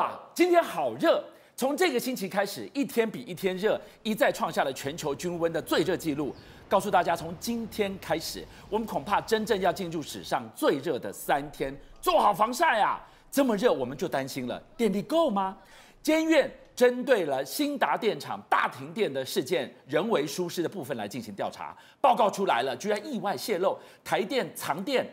啊！今天好热，从这个星期开始，一天比一天热，一再创下了全球均温的最热纪录。告诉大家，从今天开始，我们恐怕真正要进入史上最热的三天，做好防晒啊！这么热，我们就担心了，电力够吗？监院针对了兴达电厂大停电的事件，人为疏失的部分来进行调查，报告出来了，居然意外泄露台电藏电。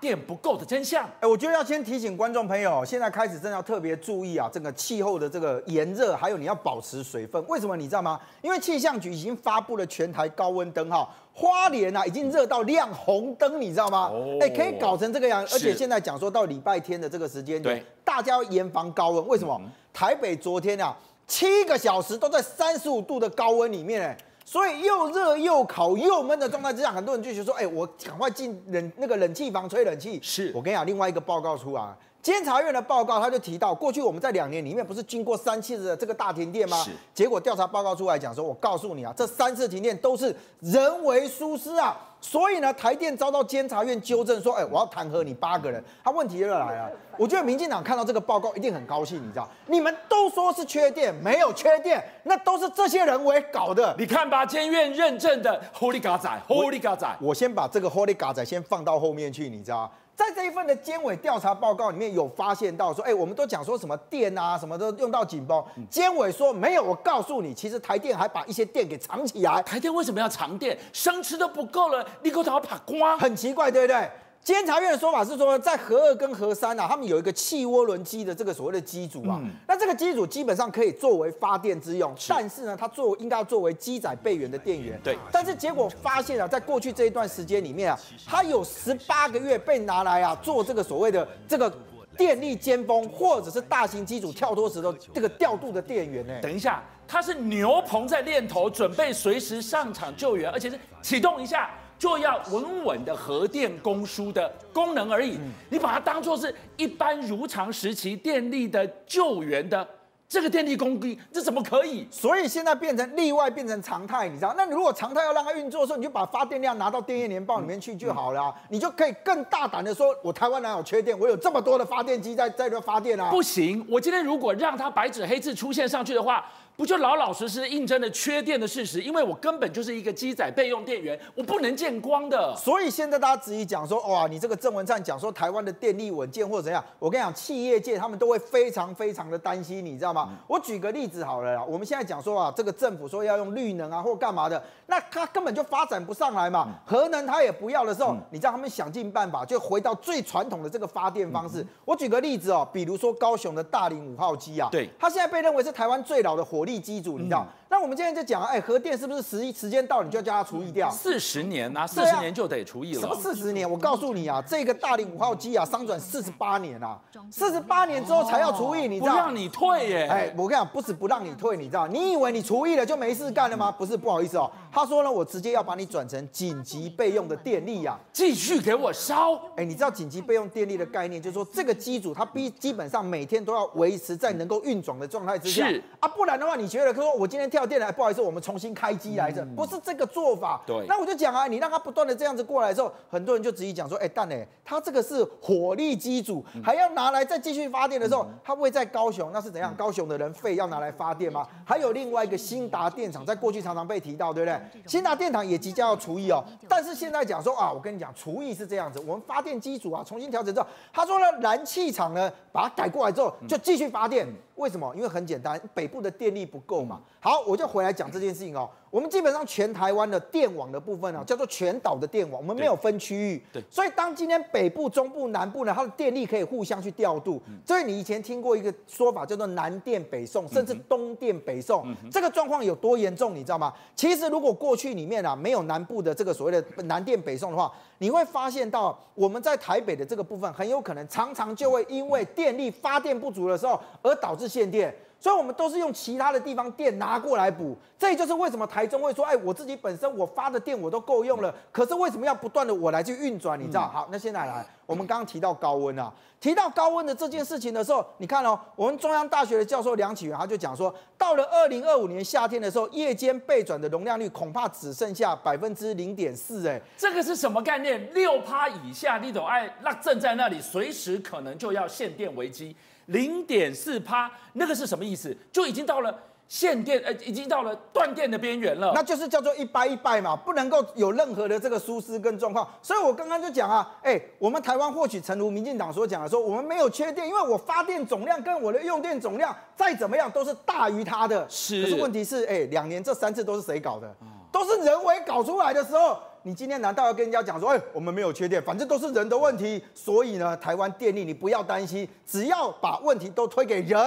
怕电不够的真相。哎，我觉得要先提醒观众朋友，现在开始真的要特别注意啊，这个气候的这个炎热，还有你要保持水分。为什么你知道吗？因为气象局已经发布了全台高温灯号，花莲啊已经热到亮红灯，你知道吗？哎、哦，可以搞成这个样，而且现在讲说到礼拜天的这个时间点，大家要严防高温。为什么？嗯、台北昨天啊七个小时都在三十五度的高温里面，哎。所以又热又烤又闷的状态之下，很多人就觉得说：“哎，我赶快进冷那个冷气房吹冷气。”是我跟你讲，另外一个报告出来，监察院的报告他就提到，过去我们在两年里面不是经过三次的这个大停电吗？是。结果调查报告出来讲说，我告诉你啊，这三次停电都是人为疏失啊。所以呢，台电遭到监察院纠正说：“哎，我要弹劾你八个人。”他问题又来了。我觉得民进党看到这个报告一定很高兴，你知道？你们都说是缺电，没有缺电，那都是这些人为搞的。你看吧，监院认证的 Holy God 仔，Holy God 仔。我先把这个 Holy God 仔先放到后面去，你知道？在这一份的监委调查报告里面有发现到说，哎，我们都讲说什么电啊，什么都用到紧绷。监委说没有，我告诉你，其实台电还把一些电给藏起来。台电为什么要藏电？生吃都不够了，你给我打光？很奇怪，对不对？监察院的说法是说，在核二跟核三啊，他们有一个汽涡轮机的这个所谓的机组啊，嗯、那这个机组基本上可以作为发电之用，是但是呢，它作应该要作为机载备援的电源。对。但是结果发现啊，在过去这一段时间里面啊，它有十八个月被拿来啊做这个所谓的这个电力尖峰，或者是大型机组跳脱时的这个调度的电源呢。等一下，它是牛棚在练头，准备随时上场救援，而且是启动一下。就要稳稳的核电供输的功能而已，你把它当做是一般如常时期电力的救援的这个电力供应，这怎么可以？所以现在变成例外，变成常态，你知道？那你如果常态要让它运作的时候，你就把发电量拿到电业年报里面去就好了，你就可以更大胆的说，我台湾哪有缺电？我有这么多的发电机在在这发电啊！不行，我今天如果让它白纸黑字出现上去的话。不就老老实实印证了缺电的事实？因为我根本就是一个机载备用电源，我不能见光的。所以现在大家质疑讲说，哇，你这个郑文灿讲说台湾的电力稳健或者怎样？我跟你讲，企业界他们都会非常非常的担心，你知道吗？嗯、我举个例子好了啦，我们现在讲说啊，这个政府说要用绿能啊或干嘛的，那他根本就发展不上来嘛。嗯、核能他也不要的时候，嗯、你知道他们想尽办法就回到最传统的这个发电方式。嗯、我举个例子哦，比如说高雄的大林五号机啊，对，它现在被认为是台湾最老的火力机组，你知道？嗯那我们今天就讲，哎，核电是不是时时间到你就要叫它除役掉？四十年啊，四十年就得除役了。什么四十年？我告诉你啊，这个大林五号机啊，商转四十八年啊，四十八年之后才要除役，你知道？不让你退耶！哎，我跟你讲，不是不让你退，你知道？你以为你除役了就没事干了吗？不是，不好意思哦。他说呢，我直接要把你转成紧急备用的电力呀，继续给我烧。哎，你知道紧急备用电力的概念，就是说这个机组它必基本上每天都要维持在能够运转的状态之下。是啊，不然的话，你觉得说我今天跳电了，不好意思，我们。重新开机来着，不是这个做法。对，那我就讲啊，你让他不断的这样子过来之后，很多人就直接讲说，哎，但呢，他这个是火力机组，还要拿来再继续发电的时候，他会在高雄，那是怎样？高雄的人废要拿来发电吗？还有另外一个新达电厂，在过去常常被提到，对不对？新达电厂也即将要除役哦，但是现在讲说啊，我跟你讲，除役是这样子，我们发电机组啊重新调整之后，他说呢，燃气厂呢把它改过来之后就继续发电。为什么？因为很简单，北部的电力不够嘛。好，我就回来讲这件事情哦。我们基本上全台湾的电网的部分啊，叫做全岛的电网，我们没有分区域。对。所以当今天北部、中部、南部呢，它的电力可以互相去调度。所以你以前听过一个说法叫做南电北送，甚至东电北送。这个状况有多严重，你知道吗？其实如果过去里面啊没有南部的这个所谓的南电北送的话，你会发现到我们在台北的这个部分很有可能常常就会因为电力发电不足的时候而导致限电。所以，我们都是用其他的地方电拿过来补，这就是为什么台中会说，哎，我自己本身我发的电我都够用了，可是为什么要不断的我来去运转？你知道？好，那现在来，我们刚刚提到高温啊，提到高温的这件事情的时候，你看哦，我们中央大学的教授梁启源他就讲说，到了二零二五年夏天的时候，夜间备转的容量率恐怕只剩下百分之零点四，哎，这个是什么概念？六趴以下，你都爱那正在那里，随时可能就要限电危机。零点四趴，那个是什么意思？就已经到了。限电，呃，已经到了断电的边缘了，那就是叫做一掰一掰嘛，不能够有任何的这个疏失跟状况。所以我刚刚就讲啊，哎、欸，我们台湾或许诚如民进党所讲的说，我们没有缺电，因为我发电总量跟我的用电总量再怎么样都是大于它的。是。可是问题是，哎、欸，两年这三次都是谁搞的？都是人为搞出来的时候，你今天难道要跟人家讲说，哎、我们没有缺电，反正都是人的问题。所以呢，台湾电力你不要担心，只要把问题都推给人。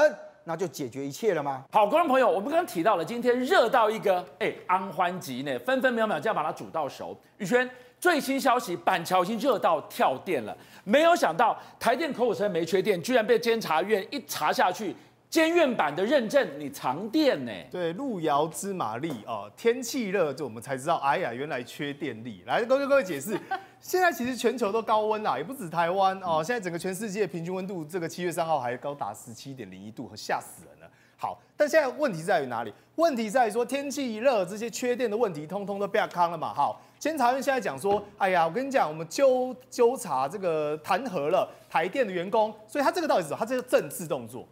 那就解决一切了吗？好，观众朋友，我们刚刚提到了，今天热到一个哎，安欢集呢，分分秒秒就要把它煮到熟。宇轩最新消息，板桥已经热到跳电了，没有想到台电口口声没缺电，居然被监察院一查下去。监院版的认证，你藏电呢？对，路遥知马力哦。天气热，就我们才知道，哎呀，原来缺电力。来，各位各位解释，现在其实全球都高温啦，也不止台湾哦。现在整个全世界平均温度，这个七月三号还高达十七点零一度，吓死人了。好，但现在问题在于哪里？问题在于说天气一热，这些缺电的问题通通都被扛了嘛。好，监察院现在讲说，哎呀，我跟你讲，我们纠纠察这个弹劾了台电的员工，所以他这个到底是什么？他这个政治动作。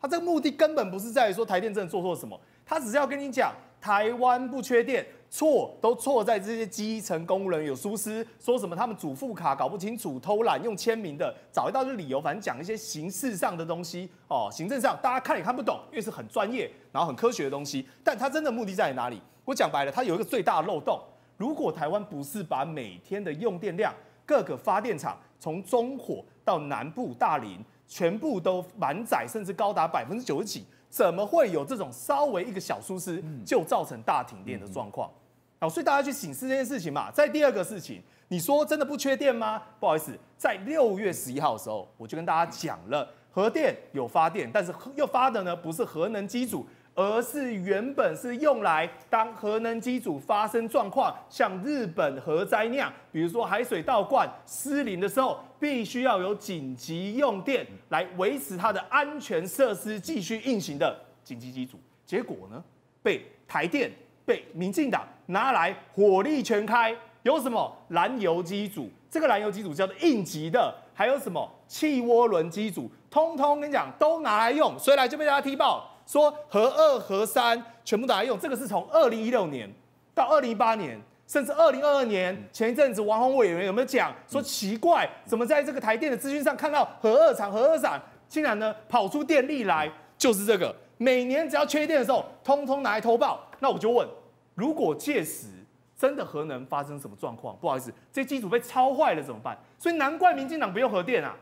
他这个目的根本不是在于说台电真的做错什么，他只是要跟你讲台湾不缺电，错都错在这些基层公务人有疏失，说什么他们主副卡搞不清楚、偷懒用签名的，找一大堆理由，反正讲一些形式上的东西哦，行政上大家看也看不懂，因为是很专业然后很科学的东西，但他真的目的在哪里？我讲白了，他有一个最大的漏洞，如果台湾不是把每天的用电量各个发电厂从中火到南部大林。全部都满载，甚至高达百分之九十几，怎么会有这种稍微一个小疏失就造成大停电的状况？好，所以大家去醒思这件事情嘛。在第二个事情，你说真的不缺电吗？不好意思，在六月十一号的时候，我就跟大家讲了，核电有发电，但是又发的呢不是核能机组。而是原本是用来当核能机组发生状况，像日本核灾那样，比如说海水倒灌失灵的时候，必须要有紧急用电来维持它的安全设施继续运行的紧急机组。结果呢，被台电、被民进党拿来火力全开。有什么燃油机组？这个燃油机组叫做应急的，还有什么气涡轮机组，通通跟你讲都拿来用，所以来就被大家踢爆。说核二、核三全部拿来用，这个是从二零一六年到二零一八年，甚至二零二二年。前一阵子王宏委员有没有讲说奇怪，怎么在这个台电的资讯上看到核二厂、核二厂竟然呢跑出电力来？就是这个，每年只要缺电的时候，通通拿来偷报。那我就问，如果届时真的核能发生什么状况，不好意思，这机组被超坏了怎么办？所以难怪民进党不用核电啊。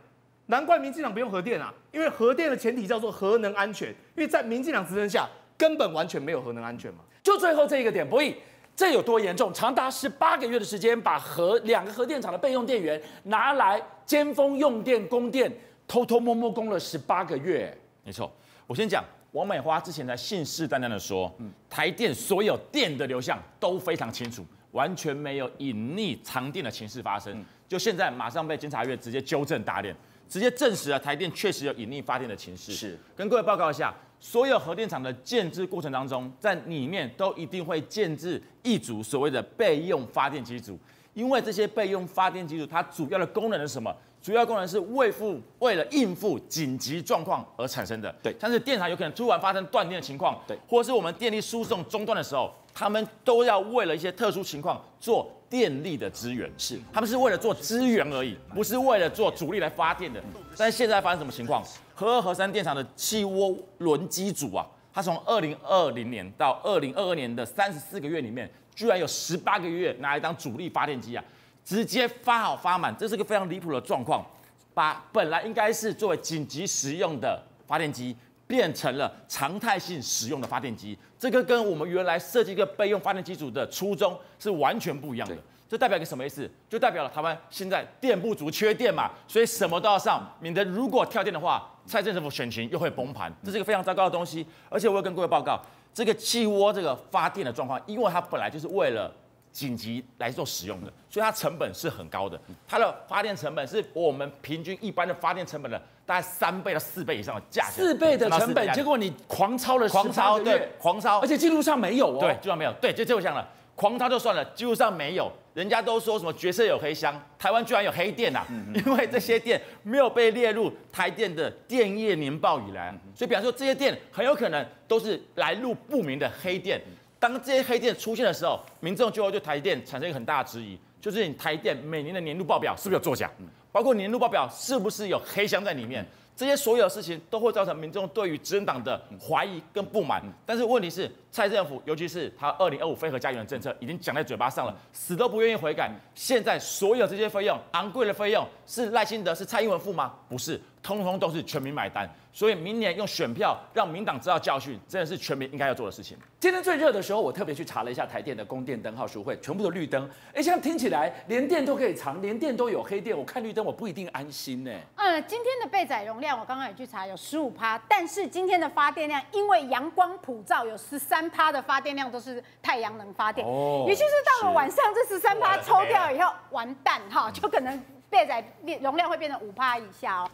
难怪民进党不用核电啊，因为核电的前提叫做核能安全，因为在民进党执政下根本完全没有核能安全嘛。就最后这一个点，博弈这有多严重？长达十八个月的时间，把核两个核电厂的备用电源拿来尖峰用电供电，偷偷摸摸供了十八个月。没错，我先讲，王美花之前在信誓旦旦的说，嗯，台电所有电的流向都非常清楚，完全没有隐匿藏电的情势发生。就现在马上被监察院直接纠正打脸。直接证实了台电确实有隐匿发电的情势。是，跟各位报告一下，所有核电厂的建制过程当中，在里面都一定会建制一组所谓的备用发电机组，因为这些备用发电机组，它主要的功能是什么？主要功能是为付为了应付紧急状况而产生的。对，像是电厂有可能突然发生断电的情况，对，或是我们电力输送中断的时候，他们都要为了一些特殊情况做电力的资源。是，他们是为了做资源而已，不是为了做主力来发电的。但是现在发生什么情况？核二、核三电厂的气涡轮机组啊，它从二零二零年到二零二二年的三十四个月里面，居然有十八个月拿来当主力发电机啊！直接发好发满，这是个非常离谱的状况，把本来应该是作为紧急使用的发电机，变成了常态性使用的发电机，这个跟我们原来设计一个备用发电机组的初衷是完全不一样的。这代表一个什么意思？就代表了台湾现在电不足、缺电嘛，所以什么都要上，免得如果跳电的话，蔡政府选情又会崩盘，这是一个非常糟糕的东西。而且我要跟各位报告，这个气窝这个发电的状况，因为它本来就是为了。紧急来做使用的，所以它成本是很高的。它的发电成本是我们平均一般的发电成本的大概三倍到四倍以上的价钱。四倍的成本，结果你狂超了，狂超，对，狂超，而且记录上没有哦。对，记录上没有。对，就就这样了。狂超就算了，记录上没有。人家都说什么角色有黑箱，台湾居然有黑电呐、啊！因为这些店没有被列入台电的电业年报以来，所以比方说这些店很有可能都是来路不明的黑电。当这些黑店出现的时候，民众就会对台电产生一个很大的质疑，就是你台电每年的年度报表是不是有作假？包括年度报表是不是有黑箱在里面？这些所有的事情都会造成民众对于执政党的怀疑跟不满。但是问题是，蔡政府尤其是他二零二五非核家园的政策已经讲在嘴巴上了，死都不愿意悔改。现在所有这些费用，昂贵的费用，是赖清德是蔡英文付吗？不是。通通都是全民买单，所以明年用选票让民党知道教训，真的是全民应该要做的事情。今天最热的时候，我特别去查了一下台电的供电灯号数会，全部都绿灯。哎，现在听起来连电都可以藏，连电都有黑电，我看绿灯我不一定安心呢。嗯，今天的备载容量我刚刚也去查有十五趴，但是今天的发电量因为阳光普照，有十三趴的发电量都是太阳能发电，哦，也就是到了晚上这十三趴抽掉以后完蛋哈，就可能备载容量会变成五趴以下哦。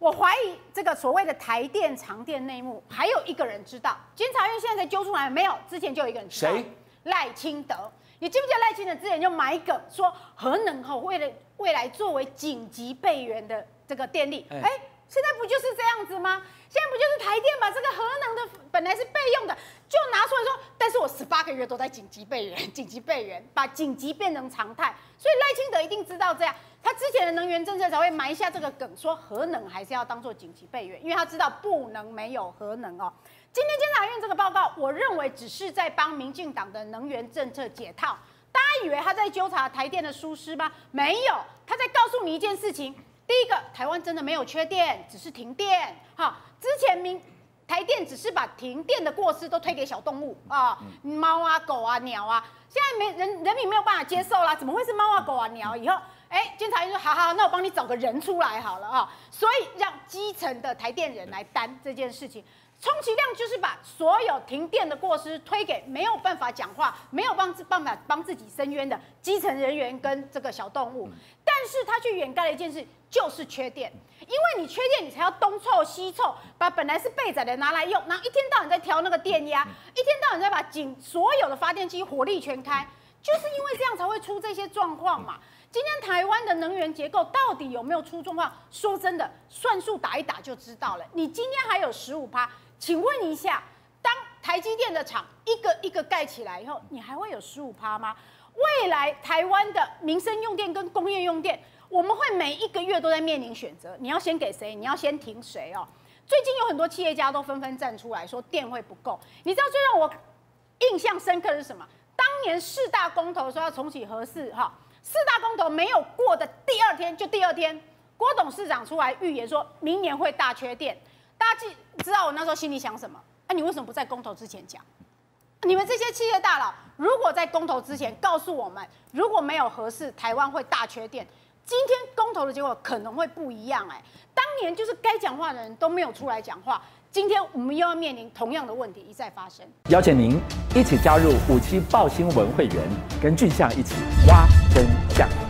我怀疑这个所谓的台电长电内幕，还有一个人知道。监察院现在才揪出来没有？之前就有一个人知道。谁？赖清德。你记不记得赖清德之前就买梗说核能后，为了未来作为紧急备援的这个电力？哎、欸，现在不就是这样子吗？现在不就是台电把这个核能的本来是备用的，就拿出来说，但是我十八个月都在紧急备援，紧急备援，把紧急变成常态。所以赖清德一定知道这样。他之前的能源政策才会埋下这个梗，说核能还是要当做紧急备援，因为他知道不能没有核能哦。今天监察院这个报告，我认为只是在帮民进党的能源政策解套。大家以为他在纠察台电的疏失吗？没有，他在告诉你一件事情：第一个，台湾真的没有缺电，只是停电。哈，之前民台电只是把停电的过失都推给小动物啊，猫啊、狗啊、鸟啊，现在没人人民没有办法接受啦，怎么会是猫啊、狗啊、鸟？以后。哎，监察院说好好，那我帮你找个人出来好了啊，所以让基层的台电人来担这件事情，充其量就是把所有停电的过失推给没有办法讲话、没有帮办法帮自己伸冤的基层人员跟这个小动物，但是他去掩盖了一件事，就是缺电，因为你缺电，你才要东凑西凑，把本来是备载的拿来用，然后一天到晚在调那个电压，一天到晚在把井所有的发电机火力全开，就是因为这样才会出这些状况嘛。今天台湾的能源结构到底有没有出状况？说真的，算数打一打就知道了。你今天还有十五趴，请问一下，当台积电的厂一个一个盖起来以后，你还会有十五趴吗？未来台湾的民生用电跟工业用电，我们会每一个月都在面临选择，你要先给谁？你要先停谁哦？最近有很多企业家都纷纷站出来说电会不够。你知道最让我印象深刻的是什么？当年四大公投说要重启核四哈。四大公投没有过的第二天，就第二天，郭董事长出来预言说，明年会大缺电。大家记知道我那时候心里想什么？啊，你为什么不在公投之前讲？你们这些企业大佬，如果在公投之前告诉我们，如果没有核四，台湾会大缺电，今天公投的结果可能会不一样。哎，当年就是该讲话的人都没有出来讲话。今天我们又要面临同样的问题一再发生，邀请您一起加入五七报新闻会员，跟俊相一起挖真相。